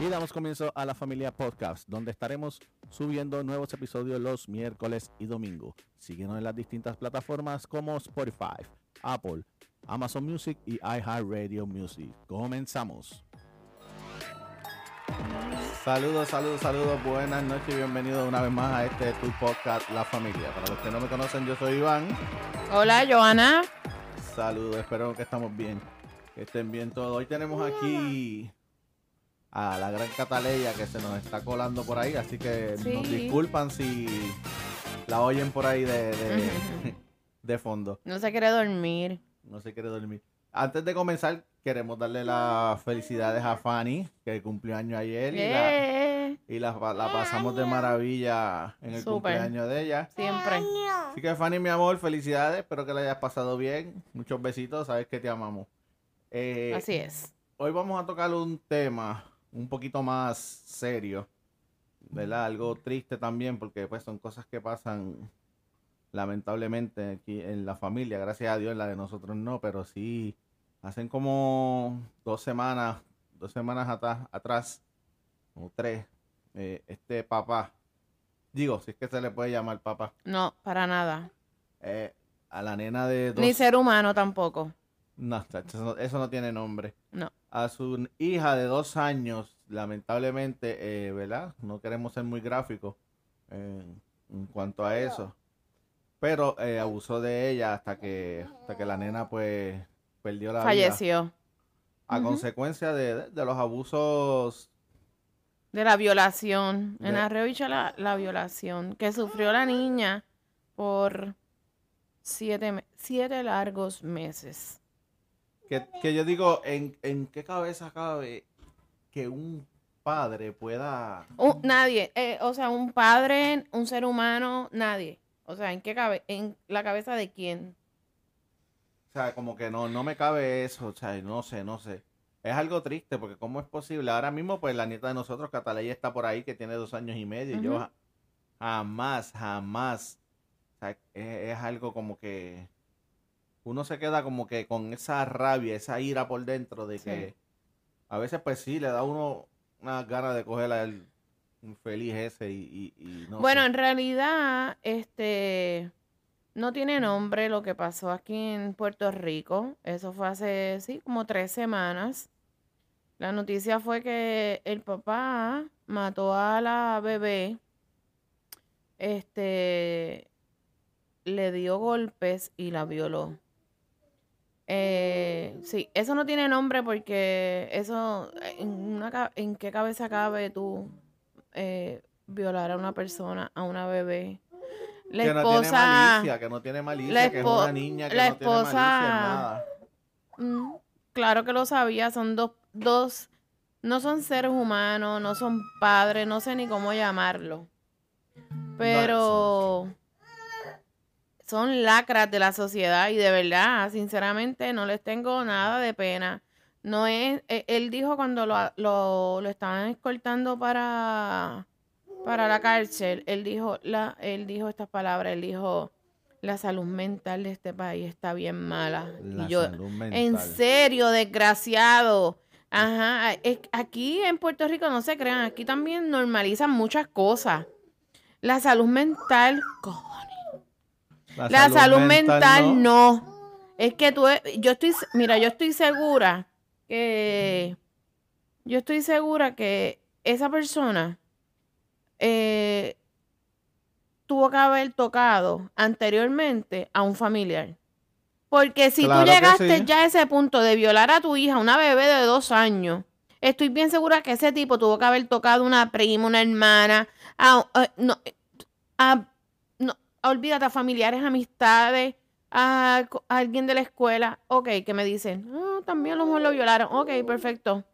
Y damos comienzo a la familia podcast, donde estaremos subiendo nuevos episodios los miércoles y domingo. Síguenos en las distintas plataformas como Spotify, Apple, Amazon Music y iHeartRadio Music. Comenzamos. Saludos, saludos, saludos, buenas noches y bienvenidos una vez más a este tu podcast La Familia. Para los que no me conocen, yo soy Iván. Hola, Joana. Saludos, espero que estamos bien, que estén bien todos. Hoy tenemos aquí a la gran Cataleya que se nos está colando por ahí, así que Sí. nos disculpan si la oyen por ahí de, de, de fondo. No se quiere dormir. No se quiere dormir. Antes de comenzar, queremos darle las felicidades a Fanny, que cumplió año ayer y, la, Eh, y la, la pasamos de maravilla en el cumpleaños de ella. Siempre. Así que Fanny, mi amor, felicidades. Espero que la hayas pasado bien. Muchos besitos, sabes que te amamos. Eh, Así es. Hoy vamos a tocar un tema un poquito más serio, ¿verdad? Algo triste también, porque pues son cosas que pasan lamentablemente aquí en la familia, gracias a Dios, en la de nosotros no, pero sí, hacen como dos semanas, dos semanas atrás, atrás o tres, eh, este papá, digo, si es que se le puede llamar papá, No, para nada. eh, a la nena de dos Ni ser humano tampoco. No, eso no, eso no tiene nombre. No. A su hija de dos años, lamentablemente, eh, ¿verdad? No queremos ser muy gráficos en, en cuanto a eso. Pero eh, abusó de ella hasta que, hasta que la nena, pues, perdió la vida. Falleció. A consecuencia de, de los abusos. De la violación. En De- Arreo Bicho, la, la violación que sufrió la niña por siete, siete largos meses. Que, que yo digo, ¿en, ¿en qué cabeza cabe que un padre pueda nadie, eh, o sea, un padre, un ser humano, nadie. O sea, ¿en qué cabe? ¿En la cabeza de quién? O sea, como que no, no me cabe eso, o sea, no sé, no sé. Es algo triste porque cómo es posible. Ahora mismo, pues la nieta de nosotros, Cataleya, está por ahí, que tiene dos años y medio. Y yo jamás, jamás. O sea, es, es algo como que uno se queda como que con esa rabia, esa ira por dentro de Sí. que a veces, pues sí, le da uno una ganas de coger al infeliz ese y, y, y no Bueno, sé. en realidad, este, no tiene nombre lo que pasó aquí en Puerto Rico. Eso fue hace, sí, como tres semanas. La noticia fue que el papá mató a la bebé, este, le dio golpes y la violó. Eh, sí, eso no tiene nombre porque eso, en, una, ca- ¿en qué cabeza cabe tú eh, violar a una persona, a una bebé? La que no tiene esposa, malicia, que no tiene malicia, la que es una niña que la no tiene malicia esposa- nada. mm, claro que lo sabía, son dos, dos, no son seres humanos, no son padres, no sé ni cómo llamarlo. Pero son lacras de la sociedad y de verdad, sinceramente, no les tengo nada de pena. No es, e- él dijo cuando lo, lo, lo estaban escoltando para, para la cárcel, él dijo, la, él dijo estas palabras, él dijo, la salud mental de este país está bien mala. La y yo, salud mental. en serio, desgraciado. Ajá, es- aquí en Puerto Rico no se crean, aquí también normalizan muchas cosas. La salud mental, cojones. La salud, mental, no. Es que tú, e- yo estoy, mira, yo estoy segura que, yo estoy segura que esa persona eh, tuvo que haber tocado anteriormente a un familiar. Porque si Claro tú llegaste sí. ya a ese punto de violar a tu hija, una bebé de dos años, estoy bien segura que ese tipo tuvo que haber tocado una prima, una hermana, a, a- no, a- no, olvídate, a familiares, amistades, a, alguien de la escuela. Ok, que me dicen, ah, también a lo mejor lo violaron. Ok, perfecto.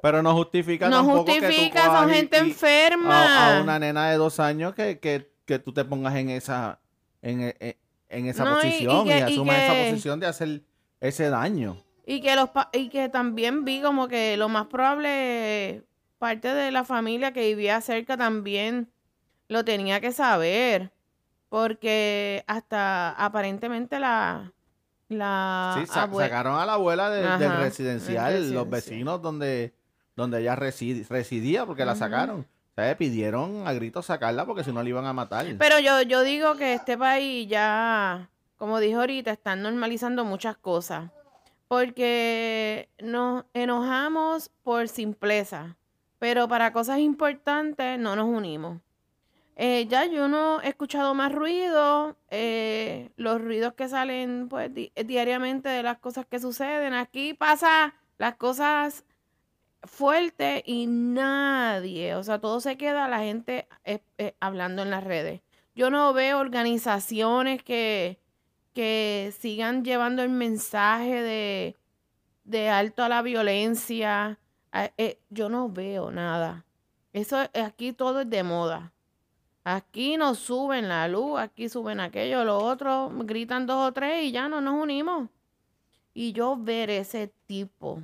Pero no justifica No tampoco que tú justifica, son gente y enferma. A, a una nena de dos años que, que, que tú te pongas en esa en, en- en esa No, y- y posición y, que- y asumas esa posición de hacer ese daño. Y que los y que también vi como que lo más probable parte de la familia que vivía cerca también lo tenía que saber porque hasta aparentemente la la sí, sa- abue- sacaron a la abuela de- del Ajá, del residencial, los vecinos donde donde ella residía porque la sacaron. O sea, pidieron a gritos sacarla porque si no la iban a matar. Pero yo, yo digo que este país ya, como dijo ahorita, están normalizando muchas cosas. Porque nos enojamos por simpleza, pero para cosas importantes no nos unimos. Eh, ya yo no he escuchado más ruido, eh, los ruidos que salen pues di- diariamente de las cosas que suceden. Aquí pasa las cosas fuertes y nadie, o sea, todo se queda la gente eh, eh, hablando en las redes. Yo no veo organizaciones que, que sigan llevando el mensaje de, de alto a la violencia. Ah, eh, yo no veo nada. Eso eh, aquí todo es de moda. Aquí nos suben la luz, aquí suben aquello, lo otro, gritan dos o tres y ya no nos unimos. Y yo ver ese tipo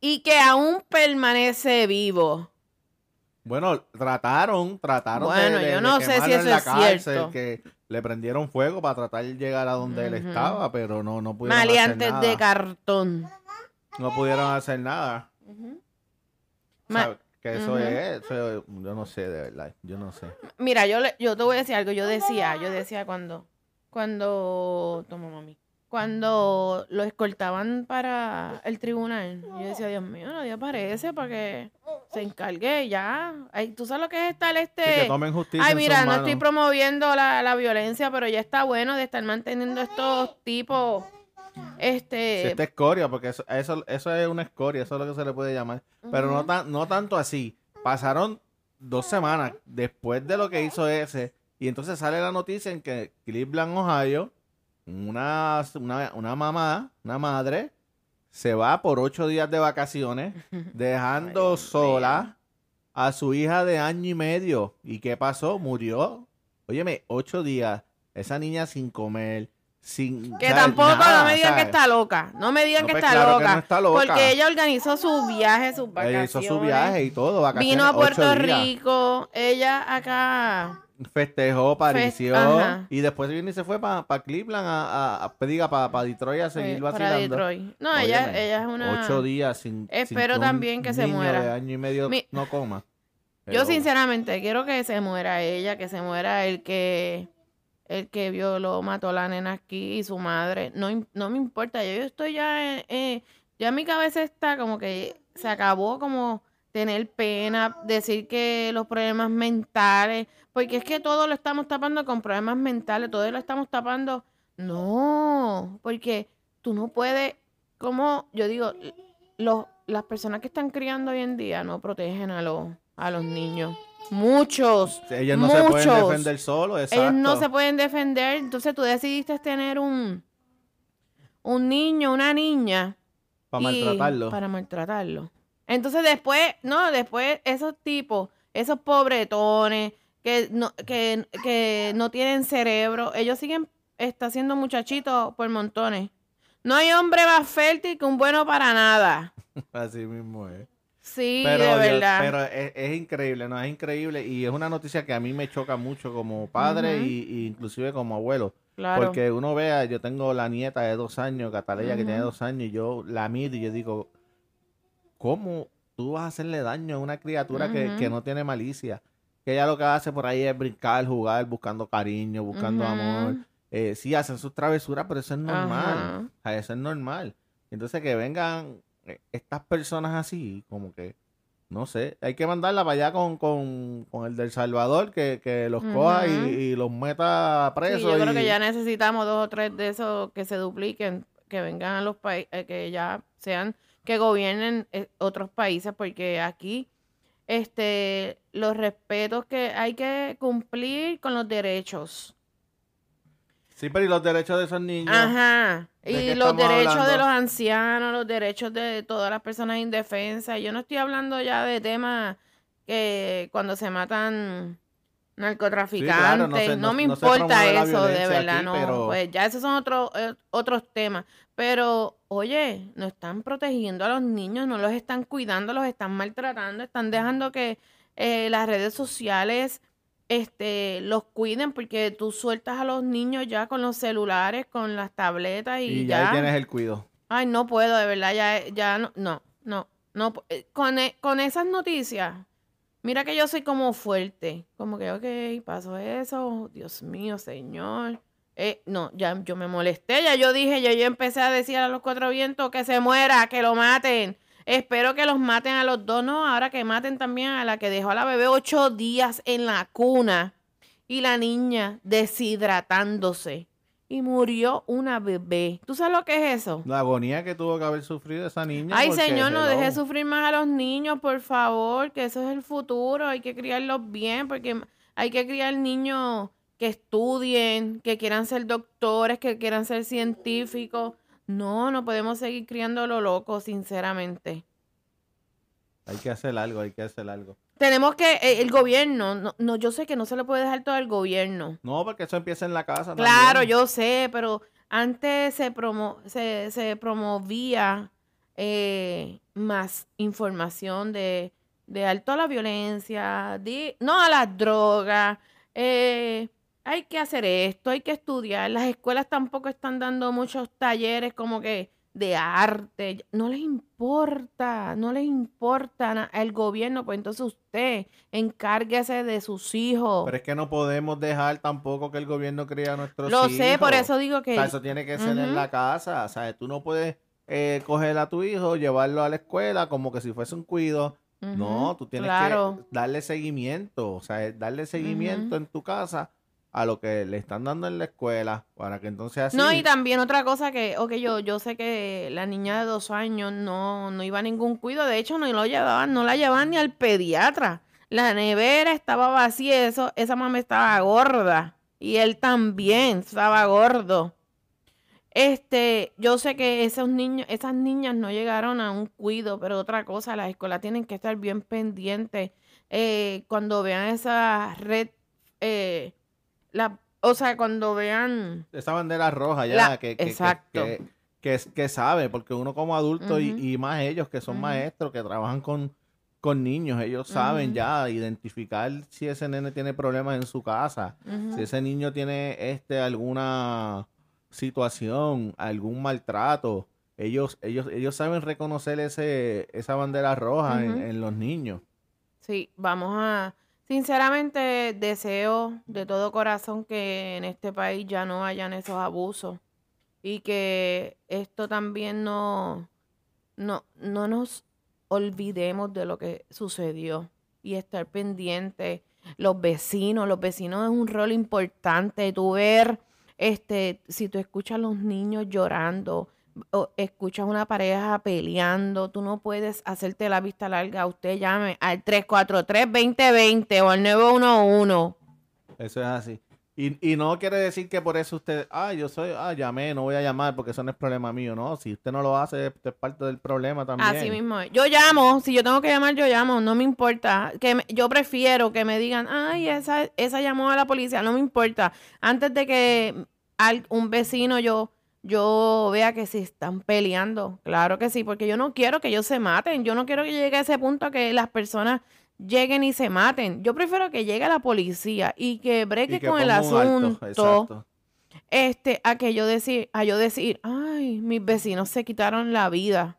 y que aún permanece vivo. Bueno, trataron, trataron de- Bueno, de, yo de no sé si en eso la es cárcel, cierto. que le prendieron fuego para tratar de llegar a donde él estaba, pero no, no pudieron hacer Maleantes nada. de cartón. No pudieron hacer nada. Que eso es, eso- yo no sé, de verdad, yo no sé. Mira, yo, le- yo te voy a decir algo. Yo decía, yo decía cuando, cuando, toma mami, cuando lo escoltaban para el tribunal, yo decía, Dios mío, nadie aparece para que se encargue ya. Ay, ¿Tú sabes lo que es estar Sí, que este? tomen justicia Ay, mira, no manos. estoy promoviendo la, la violencia, pero ya está bueno de estar manteniendo estos tipos, Este, esta escoria, porque eso, eso, eso es una escoria, eso es lo que se le puede llamar. Pero no, tan, no tanto así. Pasaron dos semanas después de lo que hizo ese, y entonces sale la noticia en que Cleveland, Ohio, una, una, una mamá, una madre, se va por ocho días de vacaciones, dejando Ay, sola a su hija de año y medio. ¿Y qué pasó? Murió. Óyeme, ocho días, esa niña sin comer, sin... Que tampoco nada, no me digan que está loca. No me digan No, que, pues, está claro que loca, no está loca. Porque ella organizó su viaje, sus Ella vacaciones. hizo su viaje y todo, vacaciones, Vino a Puerto. Rico. Ella acá. Festejó, parició ajá. y después vino y se fue para Cleveland, a, a, a- diga, para Detroit a seguir vacilando. Detroit. No, ella, Óyeme, ella es una. Ocho días sin. sin Espero un también que se niño muera. de año y medio Mi- no coma. Yo sinceramente quiero que se muera ella, que se muera el que el que violó, mató a la nena aquí y su madre. No, no me importa, yo, yo estoy ya en- eh, ya mi cabeza está como que se acabó como tener pena, decir que los problemas mentales, porque es que todo lo estamos tapando con problemas mentales, todo lo estamos tapando. No, porque tú no puedes, como yo digo, los, las personas que están criando hoy en día no protegen a los, a los niños. Muchos. Ellos no se pueden defender solos, exacto. Ellos no se pueden defender. Entonces tú decidiste tener un, un niño, una niña. Para maltratarlo. Para maltratarlo. Entonces después, no, después esos tipos, esos pobretones que no, que, que no tienen cerebro, ellos siguen está haciendo muchachitos por montones. No hay hombre más fértil que un bueno para nada. Así mismo es. Sí, Pero, de yo- verdad. pero es, es increíble, ¿no? Es increíble y es una noticia que a mí me choca mucho como padre y, y inclusive como abuelo. claro. Porque uno vea, yo tengo la nieta de dos años, Cataleya, que tiene dos años, y yo la miro y yo digo, ¿cómo tú vas a hacerle daño a una criatura que, que no tiene malicia? Que ella lo que hace por ahí es brincar, jugar, buscando cariño, buscando amor. Eh, sí, hacen sus travesuras, pero eso es normal. O sea, eso es normal. Entonces que vengan estas personas así, como que, no sé, hay que mandarla para allá con, con, con el del Salvador, que, que los coja y, los meta Sí, presos. yo creo y- que ya necesitamos dos o tres de esos que se dupliquen, que vengan a los países, que ya sean, que gobiernen eh, otros países, porque aquí, este, los respetos que hay que cumplir con los derechos. Sí, pero ¿y los derechos de esos niños? Ajá. ¿De Y los derechos de los ancianos, los derechos de todas las personas indefensas. Yo no estoy hablando ya de temas que cuando se matan narcotraficantes, no se- no, no- me no importa eso, de verdad, aquí, no. pero- Pues ya esos son otros eh, otros temas. Pero, oye, no están protegiendo a los niños, no los están cuidando, los están maltratando, están dejando que eh, las redes sociales este, los cuiden porque tú sueltas a los niños ya con los celulares, con las tabletas y, y ya, ahí tienes el cuido. Ay, no puedo, de verdad, ya, ya no, no, no, No, eh, con, e- con esas noticias, mira que yo soy como fuerte. Como que, ok, pasó eso. Dios mío, señor. Eh, no, ya yo me molesté. Ya yo dije, ya yo empecé a decir a los cuatro vientos que se muera, que lo maten. Espero que los maten a los dos, no. Ahora que maten también a la que dejó a la bebé ocho días en la cuna y la niña deshidratándose. Y murió una bebé. ¿Tú sabes lo que es eso? La agonía que tuvo que haber sufrido esa niña. Ay, señor, no deje sufrir más a los niños, por favor, que eso es el futuro. Hay que criarlos bien, porque hay que criar niños que estudien, que quieran ser doctores, que quieran ser científicos. No, no podemos seguir criando lo loco, sinceramente. Hay que hacer algo, hay que hacer algo. Tenemos que, eh, el gobierno, no, no, yo sé que no se le puede dejar todo al gobierno. No, porque eso empieza en la casa. Claro, también. yo sé, pero antes se, promo se, se promovía eh, más información de, de alto a la violencia, de, no a las drogas. eh, hay que hacer esto, hay que estudiar. Las escuelas tampoco están dando muchos talleres como que de arte. No les importa, no les importa el gobierno, pues entonces usted encárguese de sus hijos. Pero es que no podemos dejar tampoco que el gobierno cría a nuestros Lo hijos. sé, por eso digo O que... sea, eso tiene que ser en la casa. O sea, tú no puedes eh, coger a tu hijo, llevarlo a la escuela como que si fuese un cuido. No, tú tienes claro. que darle seguimiento. O sea, darle seguimiento en tu casa a lo que le están dando en la escuela para que entonces así... No, y también otra cosa que, ok, yo, yo sé que la niña de dos años no, no iba a ningún cuido, de hecho no lo llevaban, no la llevaban ni al pediatra. La nevera estaba vacía, eso, esa mamá estaba gorda. Y él también estaba gordo. Este, yo sé que esos niños, esas niñas no llegaron a un cuido, pero otra cosa, las escuelas tienen que estar bien pendientes. eh, cuando vean esa red, eh, la, o sea, cuando vean esa bandera roja ya, La- que, que, exacto. que, que, que sabe, porque uno como adulto y- y, más ellos que son maestros, que trabajan con, con niños, ellos saben ya identificar si ese nene tiene problemas en su casa, si ese niño tiene este alguna situación, algún maltrato. Ellos, ellos, ellos saben reconocer ese, esa bandera roja en, en los niños. Sí, vamos a, sinceramente deseo de todo corazón que en este país ya no hayan esos abusos y que esto también no, no, no nos olvidemos de lo que sucedió y estar pendiente. Los vecinos, los vecinos es un rol importante. Tú ver, este, si tú escuchas a los niños llorando, escuchas una pareja peleando, tú no puedes hacerte la vista larga. Usted llame al 343-2020 o al 911. Eso es así. Y, y no quiere decir que por eso usted, ah, yo soy, ah, llamé, no voy a llamar porque eso no es problema mío, no. Si usted no lo hace, usted es parte del problema también. Así mismo. Yo llamo, si yo tengo que llamar, yo llamo, no me importa. Que me- yo prefiero que me digan, ay, esa, esa llamó a la policía, no me importa. Antes de que al- un vecino yo, yo vea que se están peleando, claro que sí, porque yo no quiero que ellos se maten, yo no quiero que llegue a ese punto que las personas lleguen y se maten. Yo prefiero que llegue la policía y que breque Y que con el asunto este, a que yo decir, a yo decir, ay, mis vecinos se quitaron la vida.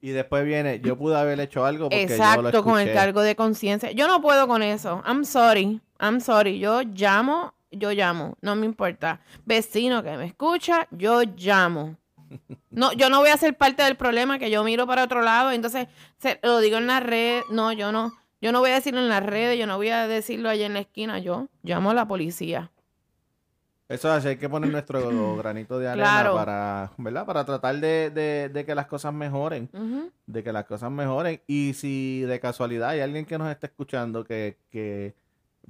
Y después viene, yo pude haber hecho algo porque yo lo Exacto, con el cargo de conciencia. Yo no puedo con eso. I'm sorry. I'm sorry. Yo llamo, yo llamo. No me importa. Vecino que me escucha, yo llamo. No, yo no voy a ser parte del problema que yo miro para otro lado. Entonces, se, lo digo en la red. No, yo no. Yo no voy a decirlo en las redes. Yo no voy a decirlo allá en la esquina. Yo llamo a la policía. Eso es así, hay que poner nuestro granito de arena Claro. para, ¿verdad? Para tratar de, de, de que las cosas mejoren. De que las cosas mejoren. Y si de casualidad hay alguien que nos está escuchando que, que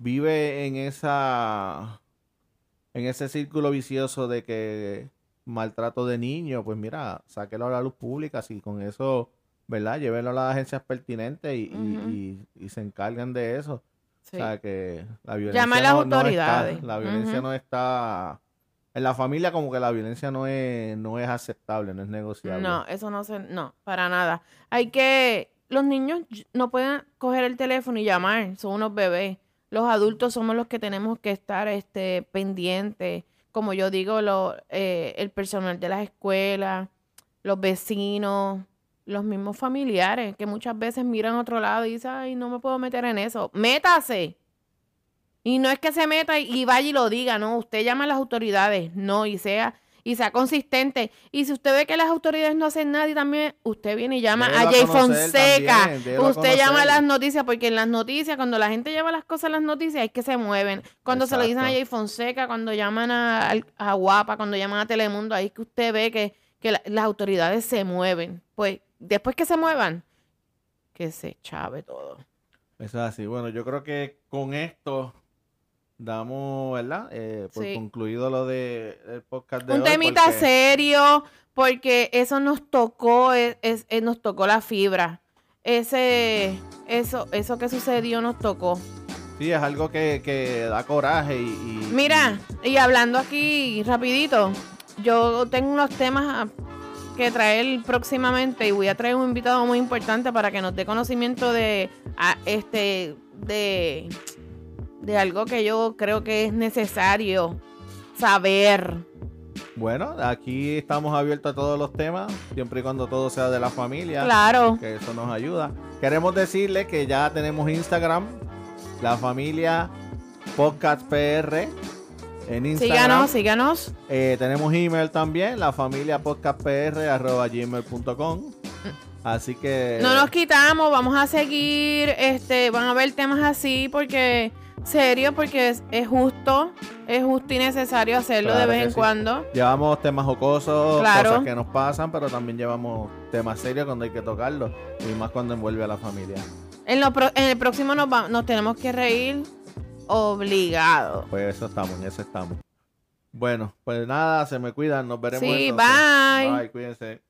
vive en esa en ese círculo vicioso de que maltrato de niños, pues mira, sáquelo a la luz pública, si con eso, ¿verdad? Llévenlo a las agencias pertinentes y, y- Ujú. y- y se encargan de eso. Sí. O sea, que la violencia Llama a las no- no está- autoridades. la violencia no está... En la familia como que la violencia no es, no es aceptable, no es negociable. No, eso no se, no, para nada. Hay que, los niños no pueden coger el teléfono y llamar, son unos bebés. Los adultos somos los que tenemos que estar, este, pendientes. Como yo digo, lo, eh, el personal de las escuelas, los vecinos, los mismos familiares que muchas veces miran a otro lado y dicen, ay, no me puedo meter en eso. Métase. Y no es que se meta y vaya y lo diga, no, usted llama a las autoridades, no, y sea y sea consistente. Y si usted ve que las autoridades no hacen nada y también usted viene y llama a Jay Fonseca, usted llama a las noticias, porque en las noticias, cuando la gente lleva las cosas a las noticias, es que se mueven. Cuando se lo dicen a Jay Fonseca, cuando llaman a, a, Guapa, cuando llaman a Telemundo, ahí es que usted ve que, las autoridades se mueven. Pues después que se muevan, que se chave todo. Eso es así. Bueno, yo creo que con esto damos, ¿verdad? Eh, por concluido lo de el podcast de Un temita serio, porque eso nos tocó, es, nos tocó la fibra. Ese, eso, eso que sucedió nos tocó. Sí, es algo que, da coraje y, Mira, y hablando aquí rapidito, yo tengo unos temas que traer próximamente y voy a traer un invitado muy importante para que nos dé conocimiento de este de de algo que yo creo que es necesario saber. Bueno, aquí estamos abiertos a todos los temas, siempre y cuando todo sea de la familia. Claro. Que eso nos ayuda. Queremos decirle que ya tenemos Instagram, la familia Podcast PR. En Instagram. Síganos, síganos. Eh, tenemos email también, la familia podcastpr.gmail.com. Así que. No nos quitamos, vamos a seguir. Este, van a haber temas así porque serio porque es, justo, es justo y necesario hacerlo de vez en cuando. Llevamos temas jocosos, cosas que nos pasan, pero también llevamos temas serios cuando hay que tocarlos y más cuando envuelve a la familia. En, lo en el próximo nos, nos tenemos que reír obligado. Pues eso estamos, en eso estamos. Bueno, pues nada, se me cuidan, nos veremos. Sí, bye. Bye, cuídense.